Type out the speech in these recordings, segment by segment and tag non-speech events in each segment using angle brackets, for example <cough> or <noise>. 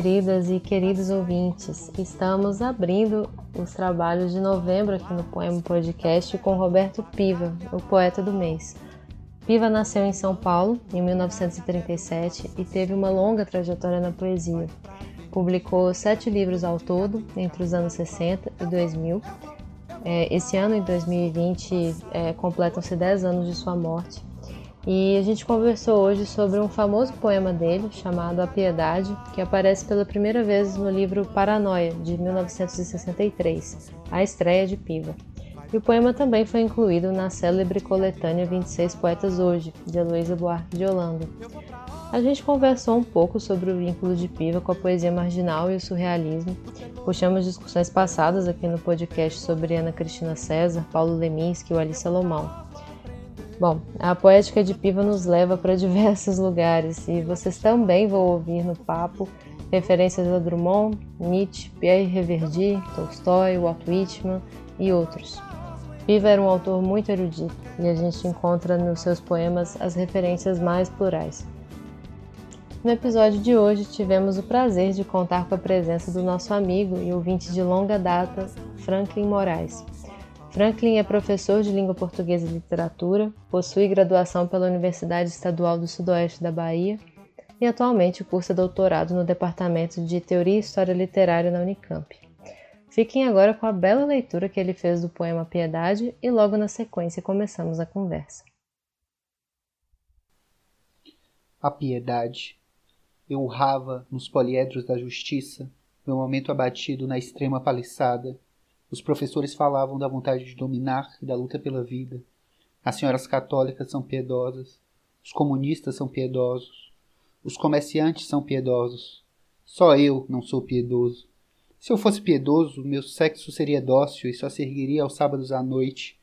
Queridas e queridos ouvintes. Estamos abrindo os trabalhos de novembro aqui no Poema Podcast com Roberto Piva, o poeta do mês. Piva nasceu em São Paulo em 1937 e teve uma longa trajetória na poesia. Publicou sete livros ao todo entre os anos 60 e 2000. É, esse ano, em 2020, é, completam-se 10 anos de sua morte. E a gente conversou hoje sobre um famoso poema dele, chamado A Piedade, que aparece pela primeira vez no livro Paranoia, de 1963, a estreia de Piva. E o poema também foi incluído na célebre coletânea 26 Poetas Hoje, de Heloísa Buarque de Holanda. A gente conversou um pouco sobre o vínculo de Piva com a poesia marginal e o surrealismo. Puxamos discussões passadas aqui no podcast sobre Ana Cristina César, Paulo Leminski e Alice Salomão. Bom, a poética de Piva nos leva para diversos <laughs> lugares e vocês também vão ouvir no papo referências a Drummond, Nietzsche, Pierre Reverdy, Tolstói, Walt Whitman e outros. Piva era um autor muito erudito e a gente encontra nos seus poemas as referências mais plurais. No episódio de hoje, tivemos o prazer de contar com a presença do nosso amigo e ouvinte de longa data, Franklin Moraes. Franklin é professor de língua portuguesa e literatura, possui graduação pela Universidade Estadual do Sudoeste da Bahia e atualmente cursa doutorado no Departamento de Teoria e História Literária na Unicamp. Fiquem agora com a bela leitura que ele fez do poema Piedade e logo na sequência começamos a conversa. A piedade. Eu urrava nos poliedros da justiça, meu momento abatido na extrema paliçada. Os professores falavam da vontade de dominar e da luta pela vida. As senhoras católicas são piedosas. Os comunistas são piedosos. Os comerciantes são piedosos. Só eu não sou piedoso. Se eu fosse piedoso, meu sexo seria dócil e só se ergueria aos sábados à noite.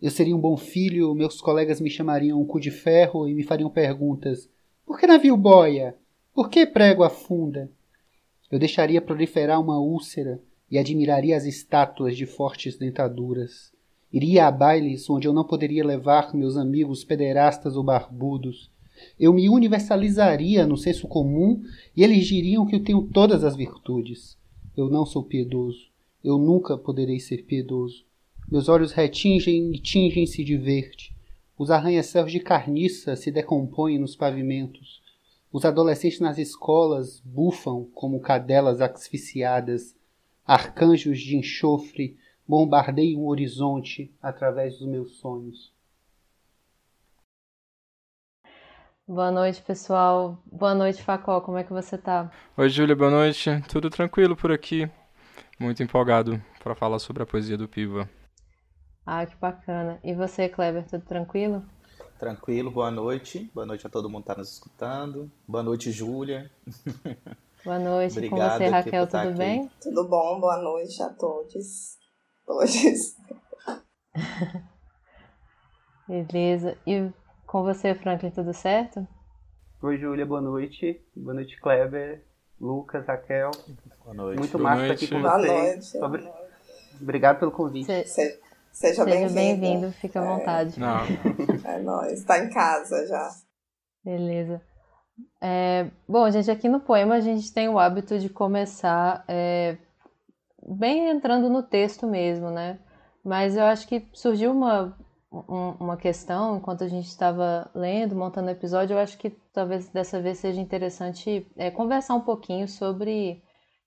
Eu seria um bom filho, meus colegas me chamariam um cu de ferro e me fariam perguntas. Por que navio boia? Por que prego afunda? Eu deixaria proliferar uma úlcera e admiraria as estátuas de fortes dentaduras. Iria a bailes onde eu não poderia levar meus amigos pederastas ou barbudos. Eu me universalizaria no senso comum e eles diriam que eu tenho todas as virtudes. Eu não sou piedoso. Eu nunca poderei ser piedoso. Meus olhos retingem e tingem-se de verde. Os arranha-céus de carniça se decompõem nos pavimentos. Os adolescentes nas escolas bufam como cadelas asfixiadas. Arcanjos de enxofre bombardeiam o horizonte através dos meus sonhos. Boa noite, pessoal. Boa noite, Facó. Como é que você tá? Oi, Júlia. Boa noite. Tudo tranquilo por aqui. Muito empolgado para falar sobre a poesia do Piva. Ah, que bacana. E você, Kleber, tudo tranquilo? Tranquilo. Boa noite. Boa noite a todo mundo que tá nos escutando. Boa noite, Júlia. <laughs> Boa noite. Obrigado Com você, Raquel, tudo aqui. bem? Tudo bom. Boa noite a todos. Todos. <laughs> Beleza. E com você, Franklin, tudo certo? Oi, Júlia, boa noite. Boa noite, Kleber, Lucas, Raquel. Boa noite. Muito boa massa noite. estar aqui com boa vocês. Noite. Obrigado pelo convite. Se... Se... Seja, Seja bem-vindo, fica à vontade. Não. É nóis, está em casa já. Beleza. É, bom, gente, aqui no poema a gente tem o hábito de começar é, bem entrando no texto mesmo, né? Mas eu acho que surgiu uma, uma questão enquanto a gente estava lendo, montando o episódio. Eu acho que talvez dessa vez seja interessante é, conversar um pouquinho sobre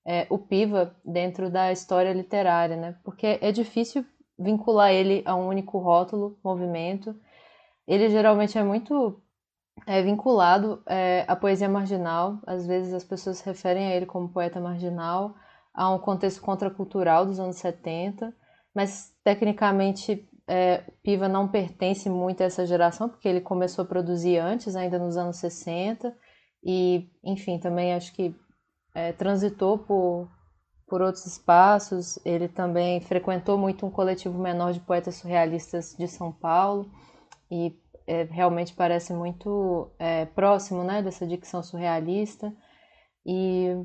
é, o Piva dentro da história literária, né? Porque é difícil vincular ele a um único rótulo, movimento. Ele geralmente é muito é, vinculado é, à poesia marginal. Às vezes as pessoas se referem a ele como poeta marginal, a um contexto contracultural dos anos 70, mas tecnicamente é, Piva não pertence muito a essa geração, porque ele começou a produzir antes, ainda nos anos 60, e, enfim, também acho que é, transitou por, por outros espaços. Ele também frequentou muito um coletivo menor de poetas surrealistas de São Paulo, e é, realmente parece muito é, próximo né, dessa dicção surrealista. E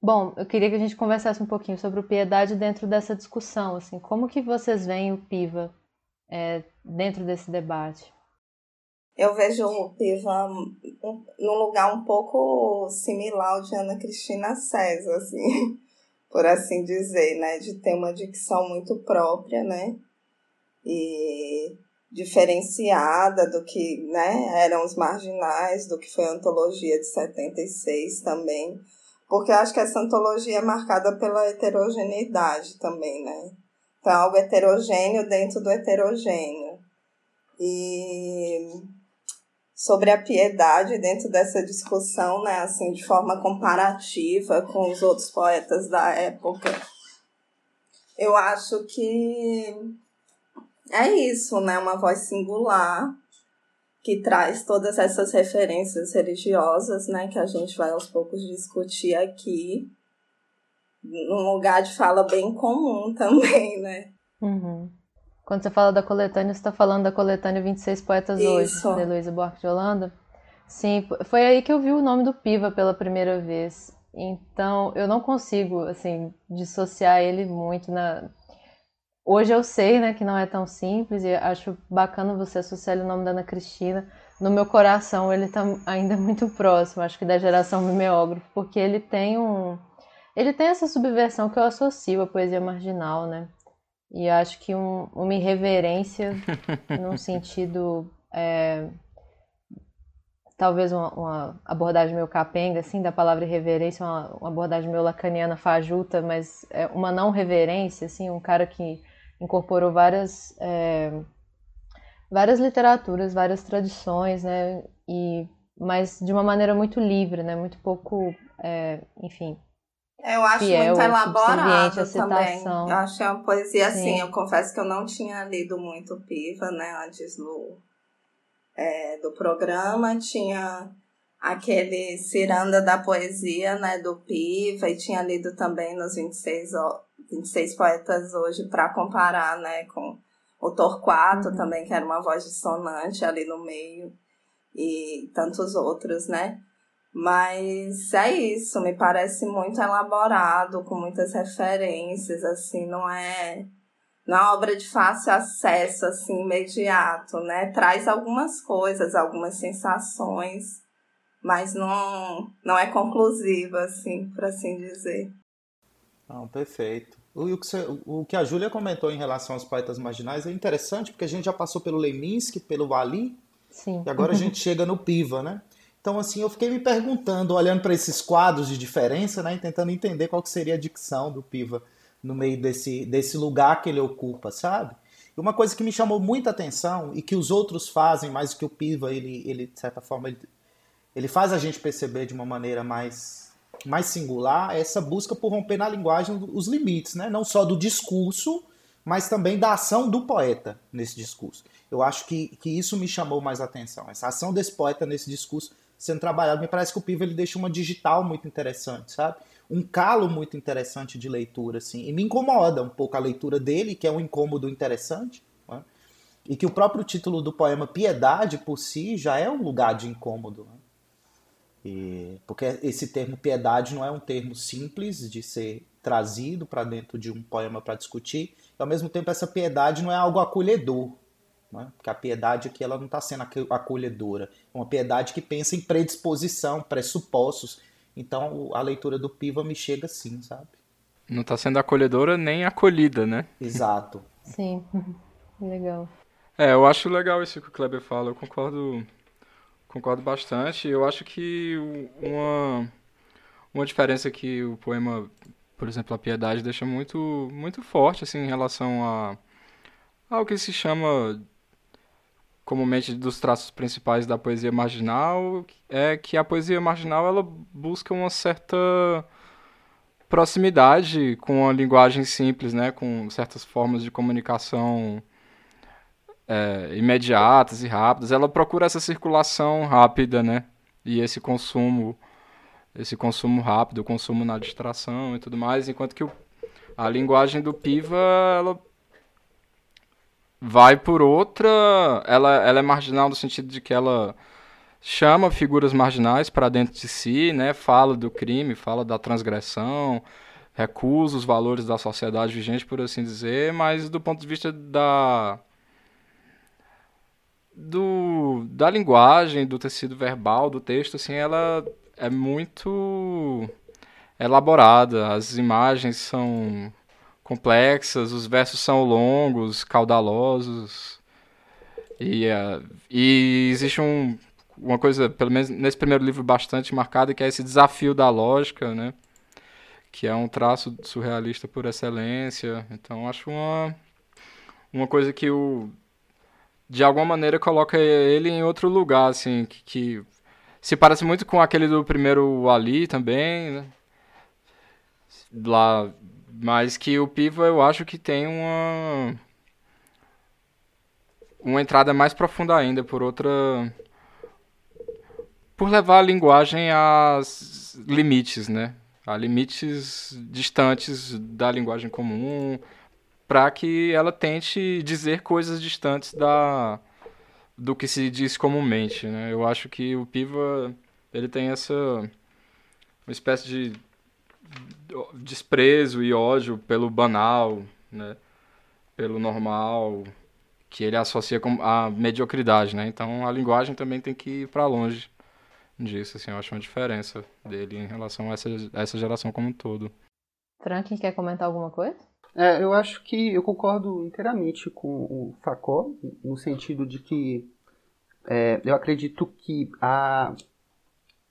Bom, eu queria que a gente conversasse um pouquinho sobre o piedade dentro dessa discussão, assim, como que vocês veem o PIVA é, dentro desse debate? eu vejo o Piva um, num lugar um pouco similar ao de Ana Cristina César, assim, <laughs> por assim dizer, né? De ter uma dicção muito própria, né? E diferenciada do que né, eram os marginais, do que foi a antologia de 76 também. Porque eu acho que essa antologia é marcada pela heterogeneidade também, né? Então, algo heterogêneo dentro do heterogêneo. E sobre a piedade dentro dessa discussão, né, assim, de forma comparativa com os outros poetas da época. Eu acho que é isso, né, uma voz singular que traz todas essas referências religiosas, né, que a gente vai aos poucos discutir aqui, num lugar de fala bem comum <laughs> também, né? Uhum. Quando você fala da coletânea, você está falando da coletânea 26 Poetas Isso. Hoje, de Luísa Buarque de Holanda? Sim, foi aí que eu vi o nome do Piva pela primeira vez. Então, eu não consigo, assim, dissociar ele muito na... Hoje eu sei, né, que não é tão simples e acho bacana você associar o nome da Ana Cristina. No meu coração, ele está ainda <laughs> muito próximo, acho que da geração mimeógrafo, porque ele tem um... Ele tem essa subversão que eu associo à poesia marginal, né? E acho que um, uma irreverência <laughs> num sentido. É, talvez uma, uma, abordagem meio capenga, assim, da palavra irreverência, uma, uma abordagem meio lacaniana fajuta, mas é uma não reverência, assim, um cara que incorporou várias, é, várias literaturas, várias tradições, né, e, mas de uma maneira muito livre, né, muito pouco, é, enfim, eu acho fiel, muito elaborado também. Eu acho uma poesia assim. Sim. Eu confesso que eu não tinha lido muito Piva, né, antes do, é, do programa. Tinha aquele Ciranda da Poesia, né, do Piva, e tinha lido também nos 26, 26 poetas hoje para comparar, né, com o Torquato uhum. também, que era uma voz dissonante ali no meio, e tantos outros, né? Mas é isso, me parece muito elaborado, com muitas referências, assim, não é, não é obra de fácil acesso, assim, imediato, né? Traz algumas coisas, algumas sensações, mas não, não é conclusiva, assim, por assim dizer. Não, perfeito. O, que você, o que a Júlia comentou em relação aos poetas marginais é interessante, porque a gente já passou pelo Leminski, pelo Vali, Sim. e agora a gente <laughs> chega no Piva, né? Então, assim, eu fiquei me perguntando, olhando para esses quadros de diferença, né, e tentando entender qual que seria a dicção do Piva no meio desse, desse lugar que ele ocupa, sabe? E uma coisa que me chamou muita atenção e que os outros fazem, mais do que o Piva, ele, ele de certa forma, ele, ele faz a gente perceber de uma maneira mais, mais singular, é essa busca por romper na linguagem os limites, né? não só do discurso, mas também da ação do poeta nesse discurso. Eu acho que, que isso me chamou mais atenção, essa ação desse poeta nesse discurso sendo trabalhado. Me parece que o Piva ele deixa uma digital muito interessante, sabe? Um calo muito interessante de leitura, assim. E me incomoda um pouco a leitura dele, que é um incômodo interessante. Né? E que o próprio título do poema Piedade, por si, já é um lugar de incômodo. Né? E, porque esse termo piedade não é um termo simples de ser trazido para dentro de um poema para discutir. E, ao mesmo tempo, essa piedade não é algo acolhedor. Né? Porque a piedade aqui ela não está sendo acolhedora. É uma piedade que pensa em predisposição, pressupostos. Então a leitura do Piva me chega assim, sabe? Não está sendo acolhedora nem acolhida, né? Exato. Sim, <laughs> legal. É, eu acho legal isso que o Kleber fala, eu concordo, concordo bastante. Eu acho que uma, uma diferença que o poema, por exemplo, A Piedade, deixa muito, muito forte assim, em relação a, ao que se chama comumente dos traços principais da poesia marginal é que a poesia marginal ela busca uma certa proximidade com a linguagem simples, né, com certas formas de comunicação é, imediatas e rápidas. Ela procura essa circulação rápida, né, e esse consumo, esse consumo rápido, o consumo na distração e tudo mais, enquanto que o, a linguagem do Piva ela vai por outra. Ela, ela é marginal no sentido de que ela chama figuras marginais para dentro de si, né? Fala do crime, fala da transgressão, recusa os valores da sociedade vigente, por assim dizer, mas do ponto de vista da do, da linguagem, do tecido verbal, do texto, assim, ela é muito elaborada. As imagens são complexas, os versos são longos, caudalosos. E, uh, e existe um, uma coisa, pelo menos nesse primeiro livro, bastante marcada, que é esse desafio da lógica, né? Que é um traço surrealista por excelência. Então, acho uma, uma coisa que o, de alguma maneira coloca ele em outro lugar, assim, que, que se parece muito com aquele do primeiro Ali também, né? Lá, mas que o Piva eu acho que tem uma uma entrada mais profunda ainda por outra por levar a linguagem a limites, né? A limites distantes da linguagem comum, para que ela tente dizer coisas distantes da do que se diz comumente, né? Eu acho que o Piva ele tem essa uma espécie de desprezo e ódio pelo banal, né? Pelo normal, que ele associa com a mediocridade, né? Então a linguagem também tem que ir para longe disso, assim, eu acho uma diferença dele em relação a essa, a essa geração como um todo. Franklin quer comentar alguma coisa? É, eu acho que eu concordo inteiramente com o Facó, no sentido de que é, eu acredito que, a,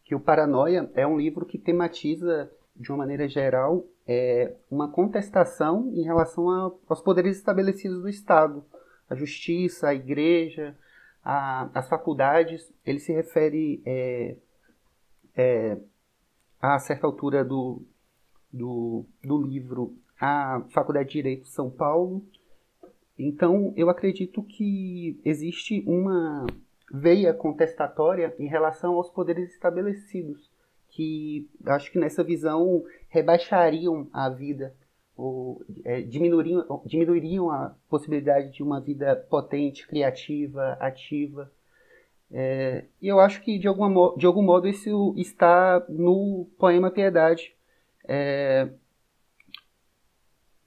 que o Paranoia é um livro que tematiza, de uma maneira geral, é, uma contestação em relação a, aos poderes estabelecidos do Estado, a justiça, a igreja, a, as faculdades. Ele se refere é, é a certa altura do, do, do livro a Faculdade de Direito de São Paulo. Então, eu acredito que existe uma veia contestatória em relação aos poderes estabelecidos, que acho que nessa visão rebaixariam a vida, ou é, diminuiriam, diminuiriam a possibilidade de uma vida potente, criativa, ativa. É, e eu acho que, de, alguma, de algum modo, isso está no poema Piedade. É,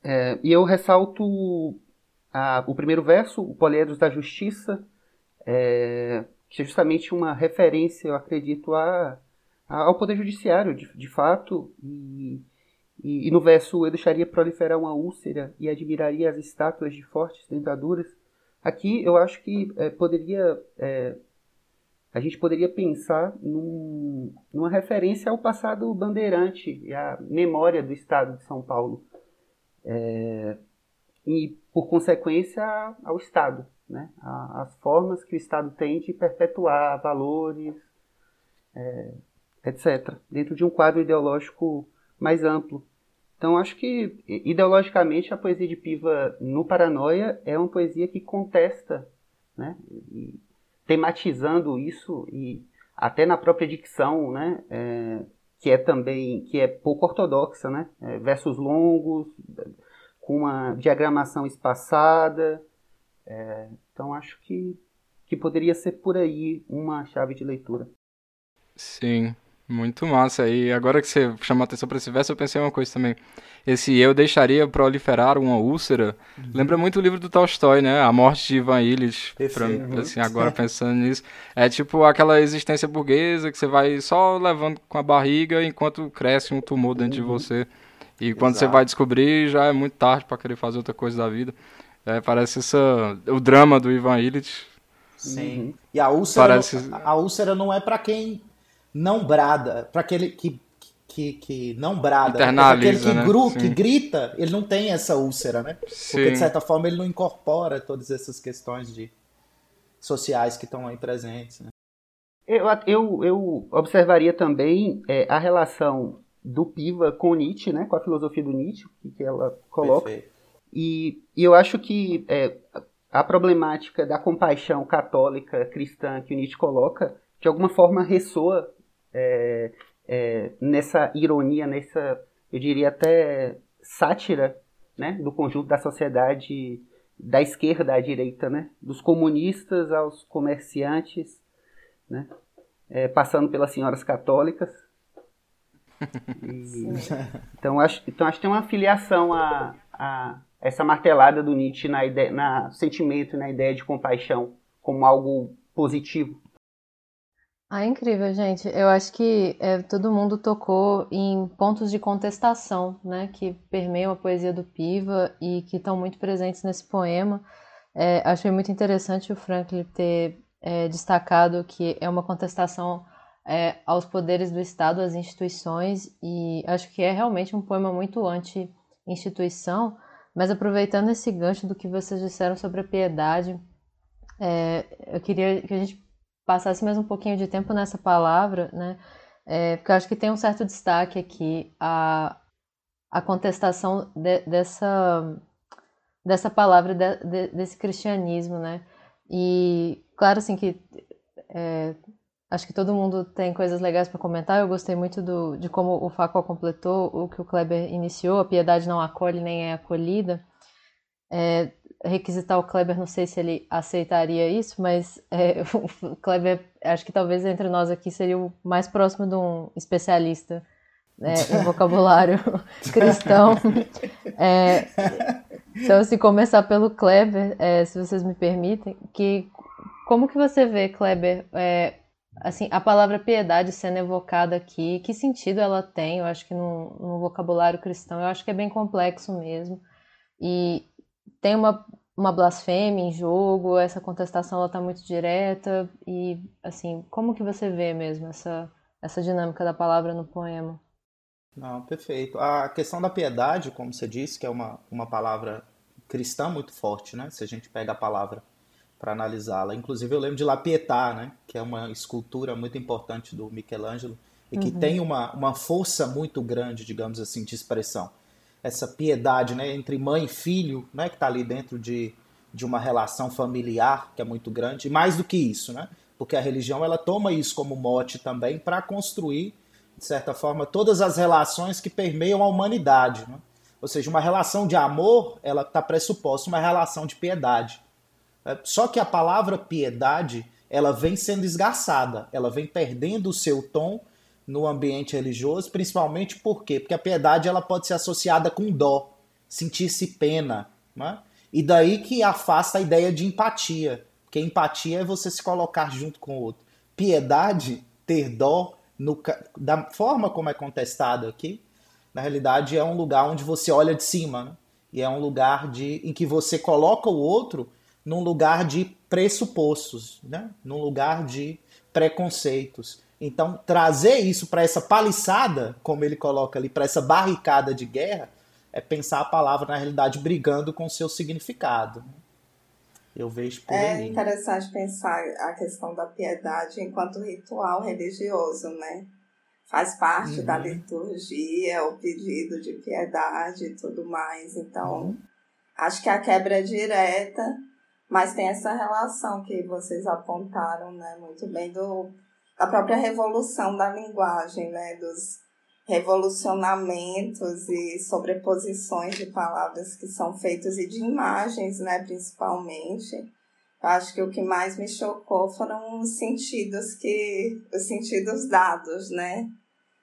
é, e eu ressalto a, o primeiro verso, o Poliedros da Justiça, é, que é justamente uma referência, eu acredito, a, a, ao Poder Judiciário, de, de fato. E, e, e, no verso, eu deixaria proliferar uma úlcera e admiraria as estátuas de fortes dentaduras. Aqui eu acho que é, poderia. É, a gente poderia pensar num, numa referência ao passado bandeirante e à memória do Estado de São Paulo é, e, por consequência, ao Estado. Né? As formas que o Estado tem de perpetuar valores, é, etc., dentro de um quadro ideológico mais amplo. Então, acho que, ideologicamente, a poesia de Piva no Paranoia é uma poesia que contesta, né? E, tematizando isso e até na própria dicção, né? É, que é também que é pouco ortodoxa, né? É, versos longos, com uma diagramação espaçada. É, então acho que, que poderia ser por aí uma chave de leitura. Sim, muito massa. E agora que você chamou a atenção para esse verso, eu pensei uma coisa também. Esse eu deixaria proliferar uma úlcera. Uhum. Lembra muito o livro do Tolstói, né? A morte de Ivan Illich. Pra, uhum. assim, agora pensando nisso. É tipo aquela existência burguesa que você vai só levando com a barriga enquanto cresce um tumor dentro uhum. de você. E quando Exato. você vai descobrir, já é muito tarde para querer fazer outra coisa da vida. É, parece essa, o drama do Ivan Illich. Sim. Uhum. E a úlcera, parece... não, a úlcera não é para quem não brada, para aquele que, que, que não brada. Internaliza, aquele que, né? gru, que grita, ele não tem essa úlcera, né? Sim. Porque de certa forma ele não incorpora todas essas questões de sociais que estão aí presentes. Né? Eu, eu, eu observaria também é, a relação do Piva com Nietzsche, né? Com a filosofia do Nietzsche que, que ela coloca. E, e eu acho que é, a problemática da compaixão católica cristã que o Nietzsche coloca, de alguma forma ressoa é, é, nessa ironia, nessa, eu diria até sátira, né, do conjunto da sociedade da esquerda à direita, né, dos comunistas aos comerciantes, né, é, passando pelas senhoras católicas. <laughs> E, então, acho, então acho que tem uma filiação a, a essa martelada do Nietzsche na, ideia, na sentimento, na ideia de compaixão como algo positivo. Ah, incrível, gente. Eu acho que é, todo mundo tocou em pontos de contestação, né, que permeiam a poesia do Piva e que estão muito presentes nesse poema. É, achei muito interessante o Franklin ter é, destacado que é uma contestação é, aos poderes do Estado, às instituições, e acho que é realmente um poema muito anti-instituição, mas aproveitando esse gancho do que vocês disseram sobre a piedade, é, eu queria que a gente passasse mais um pouquinho de tempo nessa palavra, né? É, porque eu acho que tem um certo destaque aqui a, a contestação de, dessa, dessa palavra, de, de, desse cristianismo, né? E claro, assim, que é, acho que todo mundo tem coisas legais para comentar. Eu gostei muito do, de como o Facol completou o que o Kleber iniciou, a piedade não acolhe nem é acolhida. É, requisitar o Kleber, não sei se ele aceitaria isso, mas é, <laughs> o Kleber, acho que talvez entre nós aqui seria o mais próximo de um especialista né, em <laughs> vocabulário <laughs> cristão. É, então, se começar pelo Kleber, é, se vocês me permitem, que como que você vê, Kleber, é, assim, a palavra piedade sendo evocada aqui, que sentido ela tem? Eu acho que no, no vocabulário cristão, eu acho que é bem complexo mesmo. E tem uma, uma blasfêmia em jogo, essa contestação ela está muito direta e assim, como que você vê mesmo essa essa dinâmica da palavra no poema? Não, perfeito. A questão da piedade, como você disse, que é uma, uma palavra cristã muito forte, né? Se a gente pega a palavra para analisá-la. Inclusive eu lembro de La Pietà, né? Que é uma escultura muito importante do Michelangelo e que uhum. tem uma, uma força muito grande, digamos assim, de expressão essa piedade né, entre mãe e filho, né, que está ali dentro de, de uma relação familiar que é muito grande, e mais do que isso, né, porque a religião ela toma isso como mote também para construir, de certa forma, todas as relações que permeiam a humanidade. Né? Ou seja, uma relação de amor ela está pressuposta uma relação de piedade. É, só que a palavra piedade ela vem sendo esgarçada, ela vem perdendo o seu tom no ambiente religioso, principalmente por quê? Porque a piedade ela pode ser associada com dó, sentir-se pena, né? E daí que afasta a ideia de empatia, porque empatia é você se colocar junto com o outro. Piedade, ter dó, no, da forma como é contestado aqui, na realidade é um lugar onde você olha de cima, né? e é um lugar de, em que você coloca o outro num lugar de pressupostos, né? num lugar de preconceitos. Então, trazer isso para essa paliçada, como ele coloca ali, para essa barricada de guerra, é pensar a palavra, na realidade, brigando com o seu significado. Né? Eu vejo por É aí. interessante pensar a questão da piedade enquanto ritual religioso, né? Faz parte uhum. da liturgia, o pedido de piedade e tudo mais. Então, uhum. acho que a quebra é direta, mas tem essa relação que vocês apontaram, né? Muito bem do da própria revolução da linguagem, né, dos revolucionamentos e sobreposições de palavras que são feitos e de imagens, né, principalmente. Eu acho que o que mais me chocou foram os sentidos que os sentidos dados, né,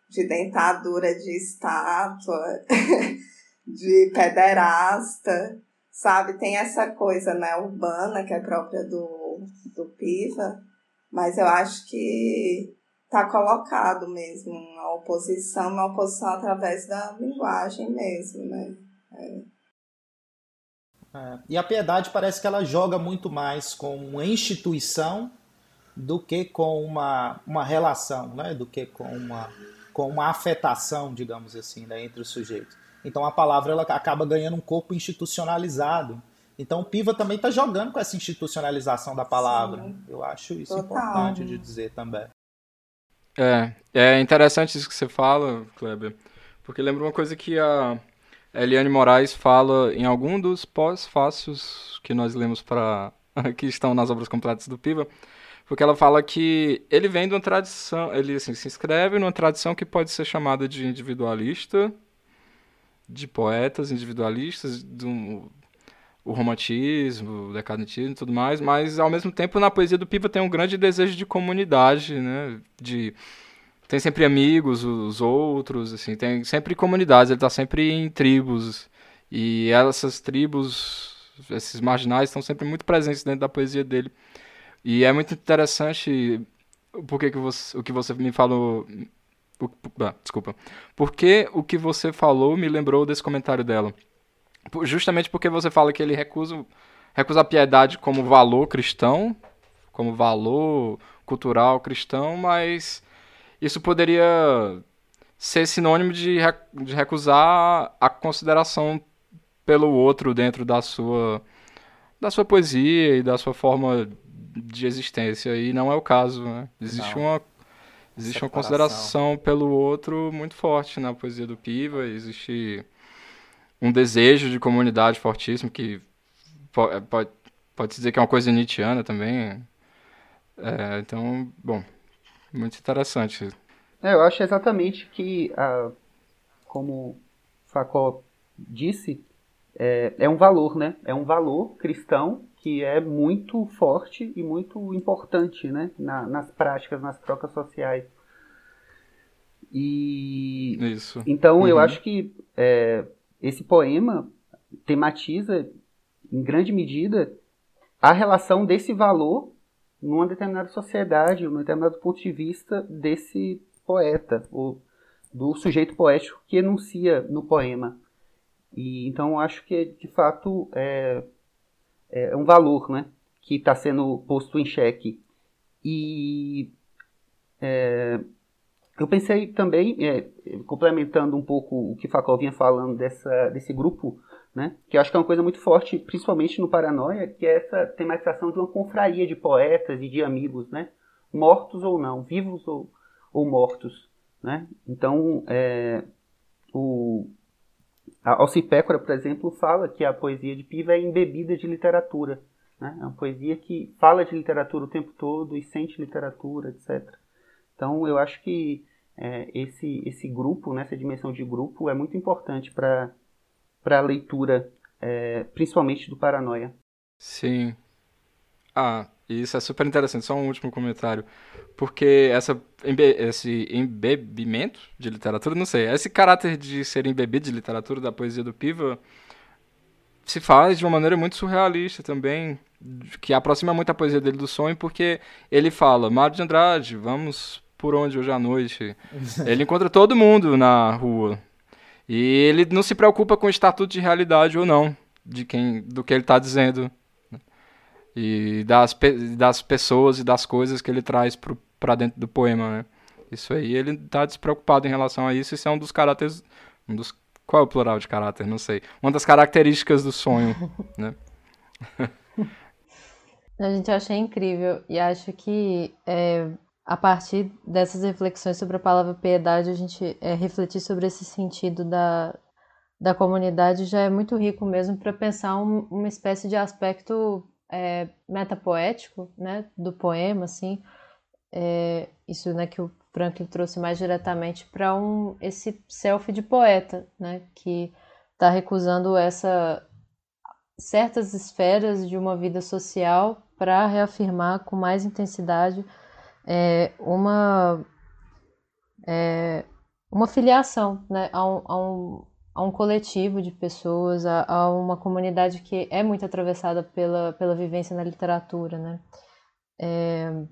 de dentadura de estátua, <laughs> de pederasta, sabe? Tem essa coisa, né, urbana que é própria do do Piva mas eu acho que está colocado mesmo a oposição, uma oposição através da linguagem mesmo, né? É. É, e a piedade parece que ela joga muito mais com uma instituição do que com uma, uma relação, né? do que com uma, com uma afetação, digamos assim, né? entre os sujeitos. Então a palavra ela acaba ganhando um corpo institucionalizado então o Piva também está jogando com essa institucionalização da palavra. Sim. Eu acho isso Total. importante de dizer também. É, é interessante isso que você fala, Kleber, porque lembra uma coisa que a Eliane Moraes fala em algum dos pós-fácios que nós lemos para <laughs> que estão nas obras completas do Piva, porque ela fala que ele vem de uma tradição, ele assim, se inscreve numa tradição que pode ser chamada de individualista, de poetas individualistas, de um, o romantismo, o decadentismo e tudo mais, mas ao mesmo tempo na poesia do Piva tem um grande desejo de comunidade, né? De tem sempre amigos, os outros, assim, tem sempre comunidades, ele está sempre em tribos e essas tribos, esses marginais estão sempre muito presentes dentro da poesia dele. E é muito interessante porque que você, o que você me falou. O, ah, desculpa. Porque o que você falou me lembrou desse comentário dela. Justamente porque você fala que ele recusa, recusa a piedade como valor cristão, como valor cultural cristão, mas isso poderia ser sinônimo de, de recusar a consideração pelo outro dentro da sua da sua poesia e da sua forma de existência e não é o caso, né? Existe não. uma existe Separação. uma consideração pelo outro muito forte na poesia do Piva, existe um desejo de comunidade fortíssimo que pode, pode, pode dizer que é uma coisa nietzschiana também. É, então, bom, muito interessante. É, eu acho exatamente que, a, como Facó disse, é, é um valor, né? É um valor cristão que é muito forte e muito importante, né? Na, nas práticas, nas trocas sociais. E Isso. então uhum. eu acho que é, esse poema tematiza em grande medida a relação desse valor numa determinada sociedade, num determinado ponto de vista desse poeta, ou do sujeito poético que enuncia no poema. E então acho que de fato é, é um valor, né, que está sendo posto em xeque. E é, eu pensei também, é, complementando um pouco o que Facol vinha falando dessa, desse grupo, né, que eu acho que é uma coisa muito forte, principalmente no Paranoia, que é essa tematização de uma confraria de poetas e de amigos, né, mortos ou não, vivos ou, ou mortos. Né? Então, é, o, Alcipécora, por exemplo, fala que a poesia de Piva é embebida de literatura. Né? É uma poesia que fala de literatura o tempo todo e sente literatura, etc. Então, eu acho que é, esse, esse grupo, né, essa dimensão de grupo, é muito importante para a leitura, é, principalmente do Paranoia. Sim. Ah, isso é super interessante. Só um último comentário. Porque essa, esse embebimento de literatura, não sei, esse caráter de ser embebido de literatura da poesia do Piva se faz de uma maneira muito surrealista também, que aproxima muito a poesia dele do sonho, porque ele fala, Mário de Andrade, vamos por onde hoje à noite. <laughs> ele encontra todo mundo na rua. E ele não se preocupa com o estatuto de realidade ou não, de quem, do que ele está dizendo e das, das pessoas e das coisas que ele traz para dentro do poema, né? Isso aí, ele tá despreocupado em relação a isso, isso é um dos caráteres, um dos, qual é o plural de caráter? Não sei. Uma das características do sonho, <laughs> né? A gente achei incrível e acho que é, a partir dessas reflexões sobre a palavra piedade, a gente é, refletir sobre esse sentido da, da comunidade já é muito rico mesmo para pensar um, uma espécie de aspecto é, metapoético, né, do poema, assim, é, isso, né, que o Franklin trouxe mais diretamente para um esse self de poeta, né, que está recusando essa certas esferas de uma vida social para reafirmar com mais intensidade é, uma é, uma filiação né, a, um, a, um, a um coletivo de pessoas, a, a, uma comunidade que é muito atravessada pela, pela vivência na literatura, né? É,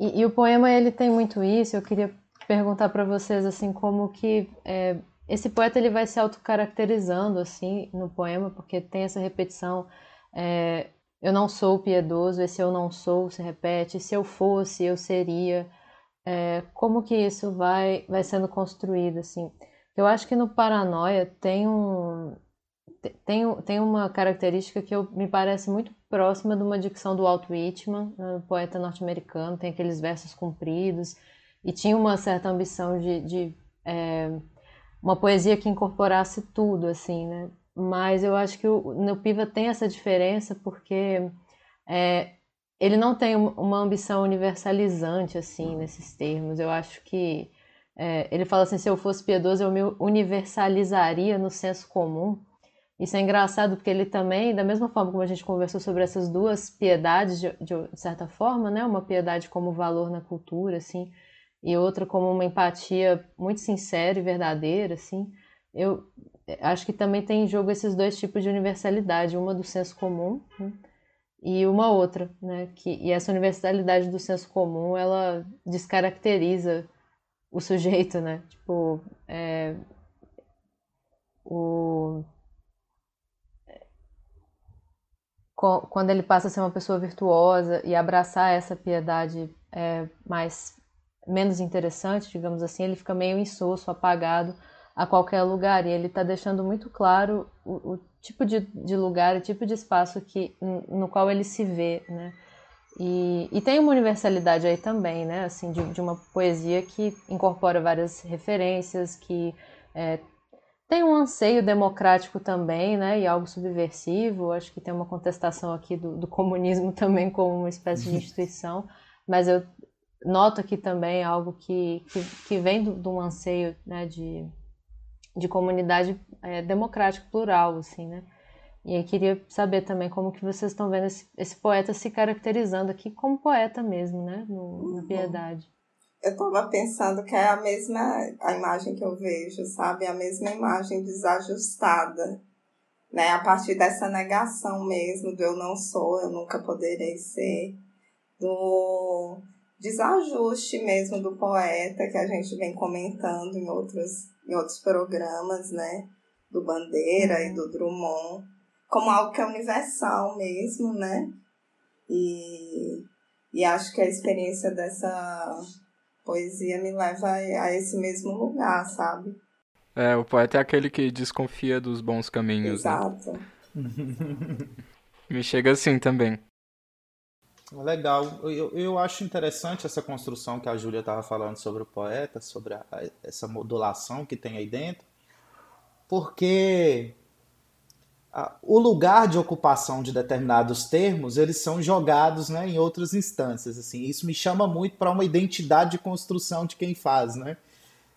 e, e, o poema ele tem muito isso. Eu queria perguntar para vocês assim como que é, esse poeta ele vai se autocaracterizando assim no poema, porque tem essa repetição. É, eu não sou piedoso, esse eu não sou se repete. Se eu fosse, eu seria. É, como que isso vai vai sendo construído assim? Eu acho que no Paranoia tem um tem, tem uma característica que eu, me parece muito próxima de uma dicção do Walt Whitman, né, poeta norte-americano, tem aqueles versos compridos, e tinha uma certa ambição de, de é, uma poesia que incorporasse tudo, assim, né? Mas eu acho que o, no Piva tem essa diferença porque é, ele não tem uma ambição universalizante, assim, nesses termos. Eu acho que é, ele fala assim: se eu fosse piedoso, eu me universalizaria no senso comum. Isso é engraçado porque ele também, da mesma forma como a gente conversou sobre essas duas piedades, de, de certa forma, né? Uma piedade como valor na cultura, assim, e outra como uma empatia muito sincera e verdadeira, assim. Eu acho que também tem em jogo esses dois tipos de universalidade, uma do senso comum né? e uma outra, né? Que, e essa universalidade do senso comum, ela descaracteriza o sujeito, né? Tipo, é, o, quando ele passa a ser uma pessoa virtuosa e abraçar essa piedade é, mais menos interessante, digamos assim, ele fica meio insosso, apagado a qualquer lugar. E ele está deixando muito claro o, o tipo de, de, lugar, o tipo de espaço que, no qual ele se vê, né? E, e tem uma universalidade aí também, né? Assim, de, de uma poesia que incorpora várias referências, que é, tem um anseio democrático também, né, e algo subversivo. Acho que tem uma contestação aqui do, do comunismo <laughs> também como uma espécie de instituição, mas eu noto aqui também algo que, que, que vem de um anseio né, de, de comunidade é, democrática, plural, assim, né? E aí queria saber também como que vocês estão vendo esse, esse poeta se caracterizando aqui como poeta mesmo, né, no, na uhum. Piedade eu tava pensando que é a mesma a imagem que eu vejo, sabe? A mesma imagem desajustada, né? A partir dessa negação mesmo do eu não sou, eu nunca poderei ser, do desajuste mesmo do poeta que a gente vem comentando em outros, em outros programas, né? Do Bandeira uhum. e do Drummond, como algo que é universal mesmo, né? E, e acho que a experiência dessa poesia me leva a esse mesmo lugar, sabe? É, o poeta é aquele que desconfia dos bons caminhos. Né? Exato. Né? me chega assim também. Legal. Eu, eu acho interessante essa construção que a Júlia estava falando sobre o poeta, sobre a, essa modulação que tem aí dentro, porque o lugar de ocupação de determinados termos eles são jogados né, em outras instâncias assim. Isso me chama muito para uma identidade de construção de quem faz né?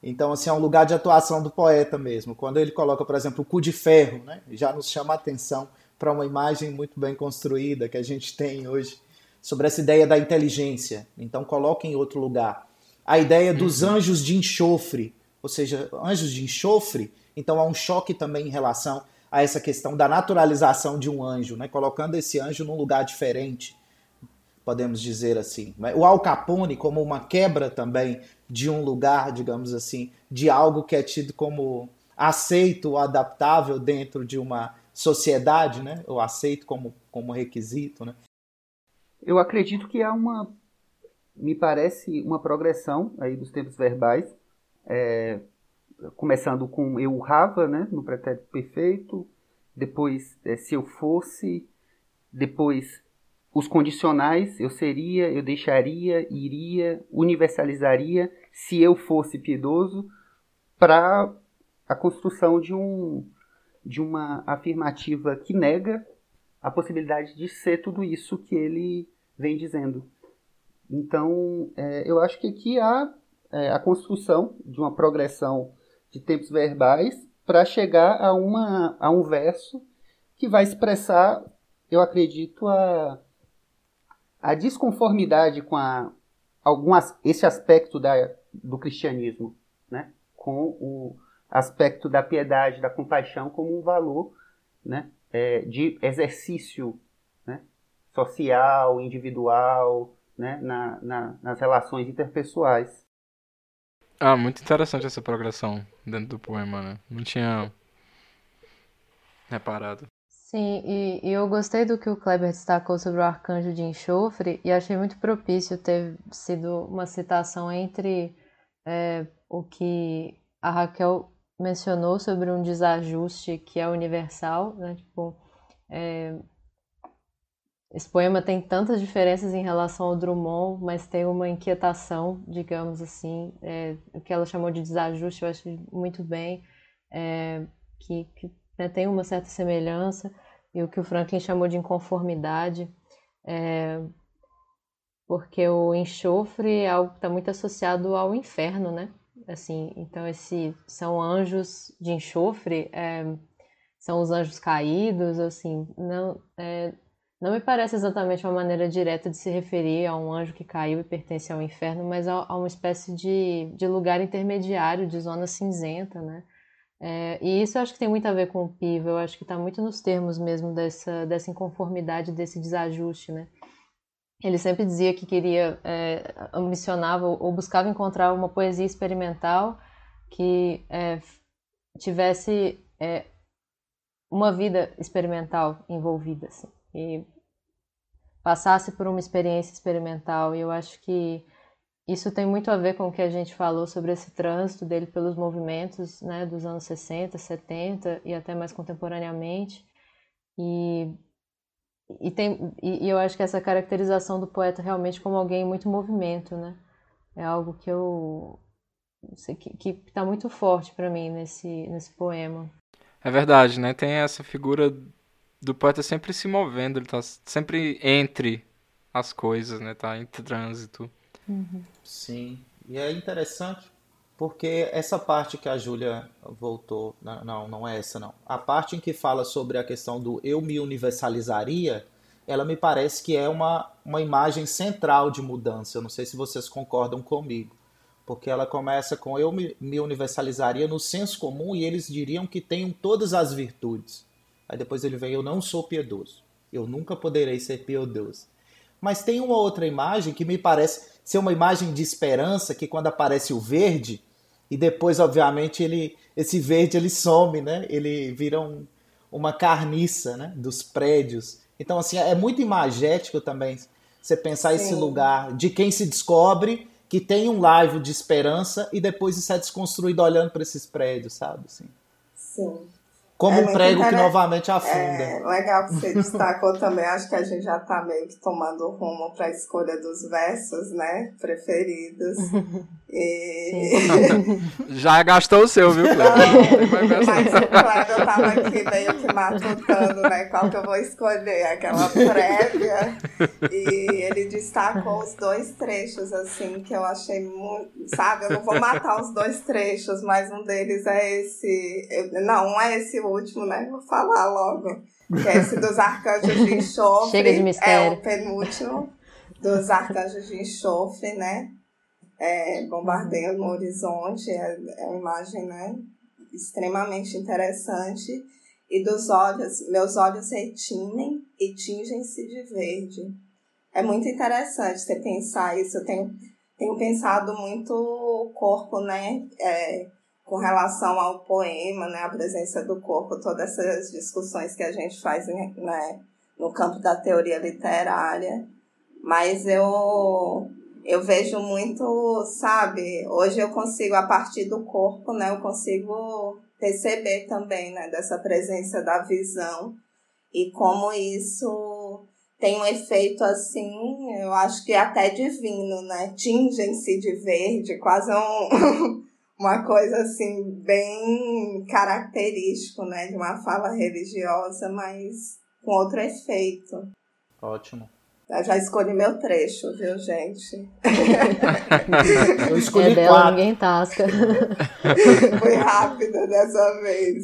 Então assim é um lugar de atuação do poeta mesmo. Quando ele coloca por exemplo o cu de ferro né, já nos chama a atenção para uma imagem muito bem construída que a gente tem hoje sobre essa ideia da inteligência então coloca em outro lugar a ideia dos uhum. anjos de enxofre ou seja anjos de enxofre então há um choque também em relação a essa questão da naturalização de um anjo, né? colocando esse anjo num lugar diferente, podemos dizer assim. O Al Capone como uma quebra também de um lugar, digamos assim, de algo que é tido como aceito ou adaptável dentro de uma sociedade, né? ou aceito como, como requisito. Né? Eu acredito que há uma, me parece, uma progressão aí dos tempos verbais, é, começando com eu urrava, né, no pretérito perfeito, depois é, se eu fosse, depois os condicionais, eu seria, eu deixaria, iria, universalizaria, se eu fosse piedoso, para a construção de, um, de uma afirmativa que nega a possibilidade de ser tudo isso que ele vem dizendo. Então, é, eu acho que aqui há é, a construção de uma progressão de tempos verbais para chegar a, uma, a um verso que vai expressar, eu acredito, a, a desconformidade com a, esse aspecto da, do cristianismo, né? com o aspecto da piedade, da compaixão como um valor né? É, de exercício? Social, individual, né? Na, na, nas relações interpessoais. Ah, muito interessante essa progressão dentro do poema, né? Não tinha reparado. Sim, e, e, eu gostei do que o Kleber destacou sobre o arcanjo de enxofre e achei muito propício ter sido uma citação entre é, o que a Raquel mencionou sobre um desajuste que é universal, né? Tipo, é, esse poema tem tantas diferenças em relação ao Drummond, mas tem uma inquietação, digamos assim, é, o que ela chamou de desajuste, eu acho muito bem, é, que, que né, tem uma certa semelhança, e o que o Franklin chamou de inconformidade, é, porque o enxofre é algo que está muito associado ao inferno, né? Assim, então esse são anjos de enxofre, é, são os anjos caídos, assim, não é, não me parece exatamente uma maneira direta de se referir a um anjo que caiu e pertence ao inferno, mas a, a uma espécie de, de lugar intermediário, de zona cinzenta, né? É, e isso eu acho que tem muito a ver com o Piva, eu acho que está muito nos termos mesmo dessa, dessa inconformidade, desse desajuste, né? Ele sempre dizia que queria, é, ambicionava ou buscava encontrar uma poesia experimental que é, tivesse é, uma vida experimental envolvida, assim, e passasse por uma experiência experimental. E eu acho que isso tem muito a ver com o que a gente falou sobre esse trânsito dele pelos movimentos né, dos anos 60, 70 e até mais contemporaneamente. E, e, tem, e, e eu acho que essa caracterização do poeta realmente como alguém muito movimento, né? É algo que eu que está muito forte para mim nesse, nesse poema. É verdade, né? Tem essa figura do poeta sempre se movendo, ele está sempre entre as coisas, né? Tá em trânsito. Uhum. Sim, e é interessante porque essa parte que a Júlia voltou, não, não é essa não. A parte em que fala sobre a questão do eu me universalizaria, ela me parece que é uma, uma imagem central de mudança. Eu não sei se vocês concordam comigo. Porque ela começa com eu me, me universalizaria no senso comum e eles diriam que tenham todas as virtudes. Aí depois ele vem, eu não sou piedoso. Eu nunca poderei ser piedoso. Mas tem uma outra imagem que me parece ser uma imagem de esperança, que quando aparece o verde, e depois, obviamente, ele, esse verde ele some, né? Ele vira um, uma carniça né? dos prédios. Então, assim, é muito imagético também você pensar Sim. esse lugar de quem se descobre que tem um live de esperança e depois isso é desconstruído olhando para esses prédios, sabe? Assim. Sim. Como é um prego que novamente afunda. É legal que você <laughs> destacou também. Acho que a gente já está meio que tomando rumo para a escolha dos versos, né? Preferidos. E... <laughs> já gastou o seu, viu, Cléber? Mas o Cléber estava aqui meio que matutando, né? Qual que eu vou escolher, aquela prévia. E ele destacou os dois trechos, assim, que eu achei muito. Sabe, eu não vou matar os dois trechos, mas um deles é esse. Não, um é esse último, né? Vou falar logo. Que é esse dos arcanjos de enxofre. Chega de mistério. É o penúltimo. Dos arcanjos de enxofre, né? É, bombardeio no horizonte. É, é uma imagem, né? Extremamente interessante. E dos olhos, meus olhos retinem e tingem-se de verde. É muito interessante você pensar isso. Eu tenho, tenho pensado muito o corpo, né? É, com relação ao poema, né, a presença do corpo, todas essas discussões que a gente faz né, no campo da teoria literária. Mas eu, eu vejo muito, sabe, hoje eu consigo, a partir do corpo, né, eu consigo perceber também né, dessa presença da visão e como isso tem um efeito assim, eu acho que até divino, né? Tingem-se de verde, quase um, <laughs> uma coisa assim bem característico, né, de uma fala religiosa, mas com outro efeito. Ótimo. Eu já escolhi meu trecho, viu, gente? <laughs> Eu escolhi é dela, quatro. ninguém tasca. <laughs> Fui rápida dessa vez.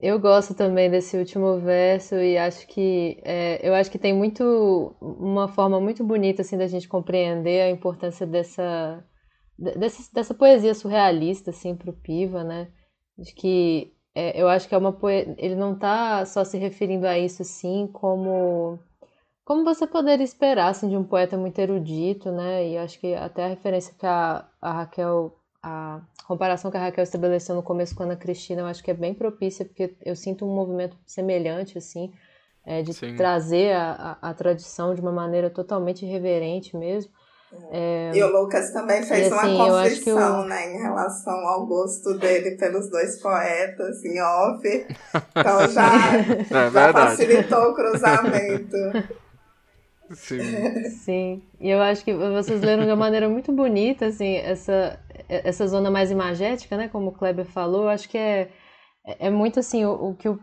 Eu gosto também desse último verso e acho que é, eu acho que tem muito uma forma muito bonita assim da gente compreender a importância dessa dessa, dessa poesia surrealista, assim, pro Piva, né? De que é, eu acho que é uma. Ele não tá só se referindo a isso, assim, como. Como você poderia esperar, assim, de um poeta muito erudito, né? E acho que até a referência que a, a Raquel. A comparação que a Raquel estabeleceu no começo com a Ana Cristina, eu acho que é bem propícia, porque eu sinto um movimento semelhante, assim, é, de Sim. trazer a, a, a tradição de uma maneira totalmente irreverente mesmo. É... E o Lucas também fez assim, uma confissão, eu... né, em relação ao gosto dele pelos dois poetas, em off. Então já, <laughs> é já facilitou o cruzamento. <laughs> Sim. Sim. E eu acho que vocês leram de uma maneira muito bonita, assim, essa, essa zona mais imagética, né, como o Kleber falou, eu acho que é, é muito assim, o, o que o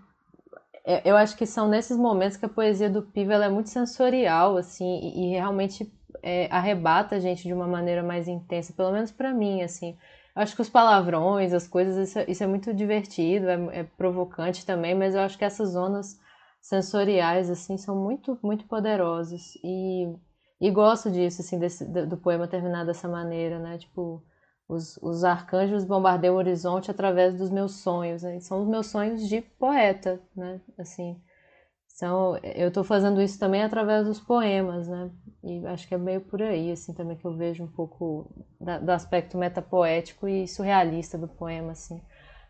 é, eu acho que são nesses momentos que a poesia do Piva é muito sensorial, assim, e, e realmente é, arrebata a gente de uma maneira mais intensa, pelo menos para mim, assim. Eu acho que os palavrões, as coisas, isso, isso é muito divertido, é, é, provocante também, mas eu acho que essas zonas sensoriais, assim, são muito, muito poderosas. E, e gosto disso, assim, desse, do, do poema terminar dessa maneira, né? Tipo, os, os arcanjos bombardeiam o horizonte através dos meus sonhos, né? São os meus sonhos de poeta, né? Assim, são, eu estou fazendo isso também através dos poemas, né? E acho que é meio por aí, assim, também que eu vejo um pouco da, do aspecto metapoético e surrealista do poema, assim.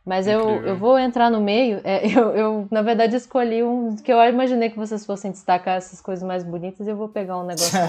Mas eu, eu vou entrar no meio. É, <laughs> eu, eu, na verdade, escolhi um que eu imaginei que vocês fossem destacar essas coisas mais bonitas. E eu vou pegar um negócio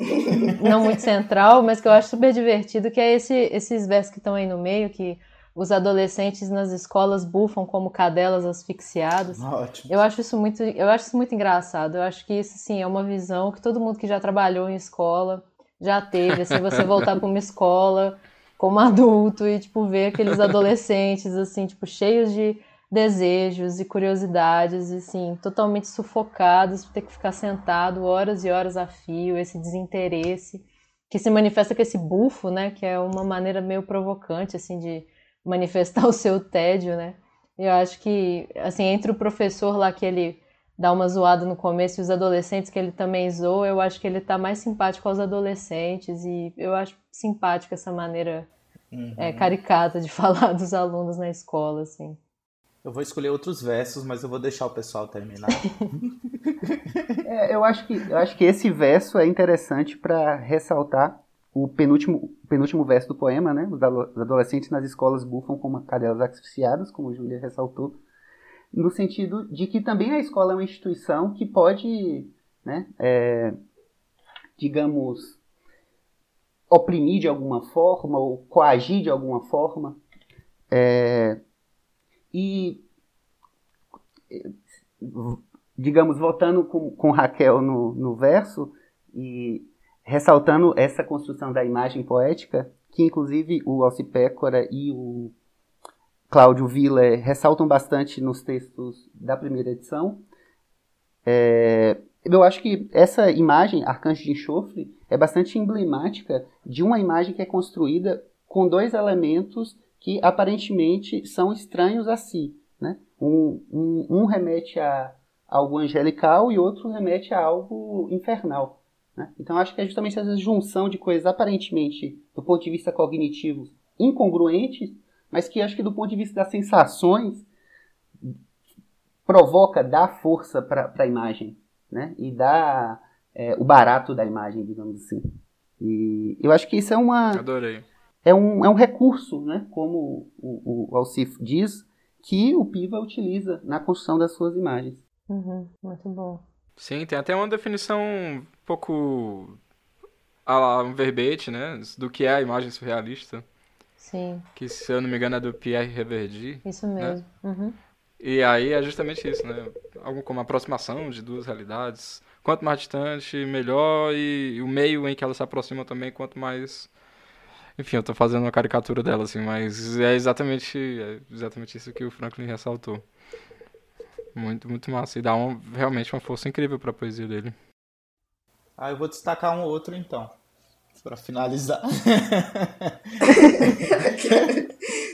meio, <laughs> não muito central, mas que eu acho super divertido, que é esse, esses versos que estão aí no meio, que os adolescentes nas escolas bufam como cadelas asfixiadas. Ótimo. Eu acho isso muito, eu acho isso muito engraçado. Eu acho que isso sim é uma visão que todo mundo que já trabalhou em escola já teve. Assim, você voltar para uma escola como adulto e, tipo, ver aqueles adolescentes, assim, tipo, cheios de desejos e curiosidades, e, assim, totalmente sufocados por ter que ficar sentado horas e horas a fio, esse desinteresse, que se manifesta com esse bufo, né, que é uma maneira meio provocante, assim, de manifestar <laughs> o seu tédio, né. Eu acho que, assim, entre o professor lá que ele dá uma zoada no começo e os adolescentes que ele também zoa, eu acho que ele tá mais simpático aos adolescentes e eu acho simpática essa maneira uhum. é, caricata de <laughs> falar dos alunos na escola, assim. Eu vou escolher outros versos, mas eu vou deixar o pessoal terminar. <laughs> é, eu, acho que, eu acho que esse verso é interessante para ressaltar o penúltimo, penúltimo verso do poema, né? Os adolescentes nas escolas bufam como cadelas asfixiadas, como Júlia ressaltou no sentido de que também a escola é uma instituição que pode, né, é, digamos, oprimir de alguma forma ou coagir de alguma forma. É, e, digamos, voltando com, com Raquel no, no verso e ressaltando essa construção da imagem poética, que inclusive o Alcipécora e o Cláudio Villa ressaltam bastante nos textos da primeira edição. É, eu acho que essa imagem, Arcanjo de Enxofre, é bastante emblemática de uma imagem que é construída com dois elementos que aparentemente são estranhos a si. Né? Um, um, um remete a algo angelical e outro remete a algo infernal. Né? Então acho que é justamente essa junção de coisas aparentemente, do ponto de vista cognitivo, incongruentes, mas que acho que do ponto de vista das sensações provoca, dá força para a imagem, né? E dá é, o barato da imagem, digamos assim. E eu acho que isso é uma... Adorei. É um, é um recurso, né? Como o, o Alcif diz, que o Piva utiliza na construção das suas imagens. Uhum, muito bom. Sim, tem até uma definição um pouco a um verbete, né? Do que é a imagem surrealista. Sim. Que, se eu não me engano, é do Pierre Reverdy. Isso né? mesmo. Né? Uhum. E aí é justamente isso, né? Algo como aproximação de duas realidades. Quanto mais distante, melhor. E, o meio em que elas se aproximam também, quanto mais. Enfim, eu tô fazendo uma caricatura dela, assim, mas é exatamente, é exatamente isso que o Franklin ressaltou. Muito, muito massa. E dá um, realmente uma força incrível para a poesia dele. Ah, eu vou destacar um outro então para finalizar. <laughs>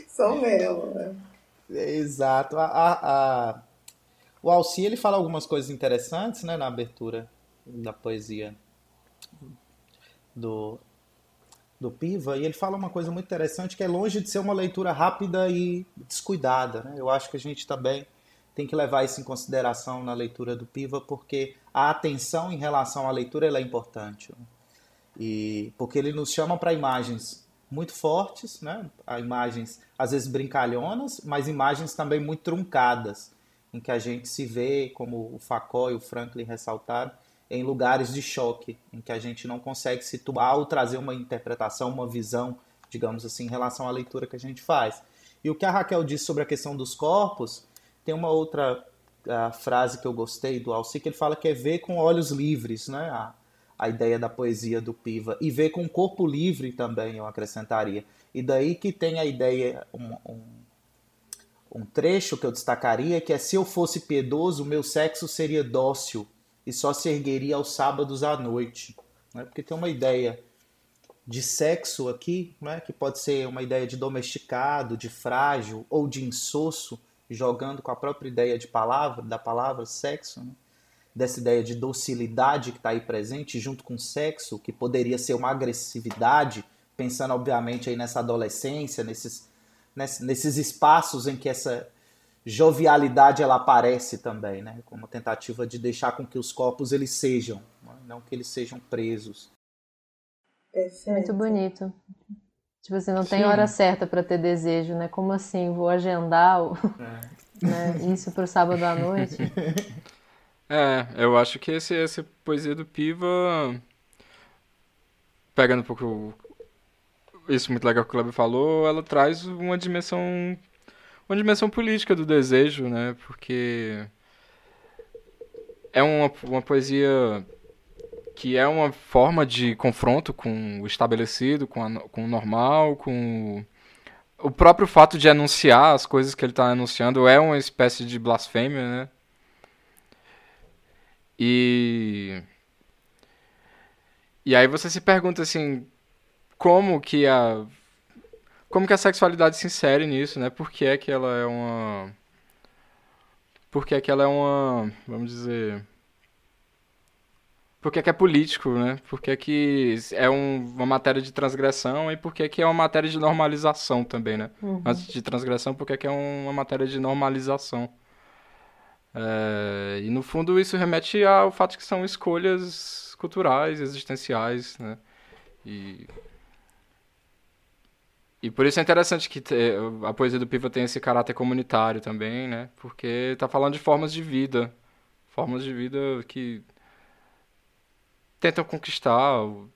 Sou mesmo. Né? Exato. A, a, a... O Alci ele fala algumas coisas interessantes né, na abertura da poesia do, do Piva, e ele fala uma coisa muito interessante que é longe de ser uma leitura rápida e descuidada. Né? Eu acho que a gente também tem que levar isso em consideração na leitura do Piva, porque a atenção em relação à leitura é importante. E porque ele nos chama para imagens muito fortes, né? Imagens às vezes brincalhonas, mas imagens também muito truncadas, em que a gente se vê, como o Facó e o Franklin ressaltaram, em lugares de choque, em que a gente não consegue situar ou trazer uma interpretação, uma visão, digamos assim, em relação à leitura que a gente faz. E o que a Raquel disse sobre a questão dos corpos, tem uma outra frase que eu gostei do Alci, que ele fala que é ver com olhos livres, né? A, a ideia da poesia do Piva e ver com corpo livre também, eu acrescentaria. E daí que tem a ideia, um, um, um trecho que eu destacaria, que é se eu fosse piedoso, meu sexo seria dócil e só se ergueria aos sábados à noite. Né? Porque tem uma ideia de sexo aqui, né? que pode ser uma ideia de domesticado, de frágil ou de insosso, jogando com a própria ideia de palavra, da palavra sexo. Né? dessa ideia de docilidade que está aí presente, junto com o sexo, que poderia ser uma agressividade pensando obviamente aí nessa adolescência, nesses, nesses espaços em que essa jovialidade ela aparece também, né? Como tentativa de deixar com que os corpos eles sejam, não que eles sejam presos. Perfeito. Muito bonito. Tipo assim, não tem Sim. hora certa para ter desejo, né? Como assim? Vou agendar o... é. né? isso para o sábado à noite? <laughs> É, eu acho que esse, essa poesia do Piva, pegando um pouco isso muito legal que o Kleber falou, ela traz uma dimensão uma dimensão política do desejo, né? Porque é uma, uma poesia que é uma forma de confronto com o estabelecido, com, a, com o normal, com o próprio fato de anunciar as coisas que ele está anunciando é uma espécie de blasfêmia, né? E e aí você se pergunta assim, como que a como que a sexualidade se insere nisso, né? Por que é que ela é uma por que é que ela é uma, vamos dizer, por que é que é político, né? Por que é que é um, uma matéria de transgressão e por que é que é uma matéria de normalização também, né? Uhum. Antes de transgressão, por que é que é uma matéria de normalização? É, e no fundo isso remete ao fato de que são escolhas culturais, existenciais, né? E, e por isso é interessante que a poesia do Piva tem esse caráter comunitário também, né? Porque está falando de formas de vida, formas de vida que tentam conquistar o,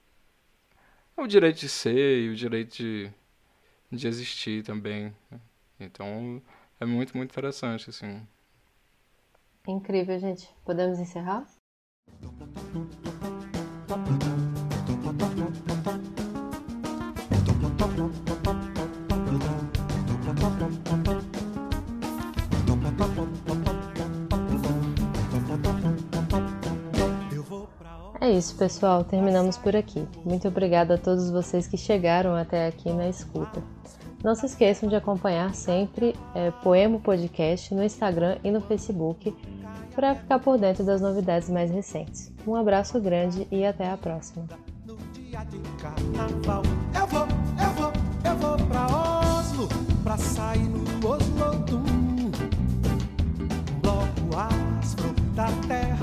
o direito de ser e o direito de, de existir também. Né? Então é muito, muito interessante, assim. Incrível, gente. Podemos encerrar? É isso, pessoal, terminamos por aqui. Muito obrigada a todos vocês que chegaram até aqui na escuta. Não se esqueçam de acompanhar sempre é, Poemo Podcast no Instagram e no Facebook para ficar por dentro das novidades mais recentes. Um abraço grande e até a próxima. Da terra.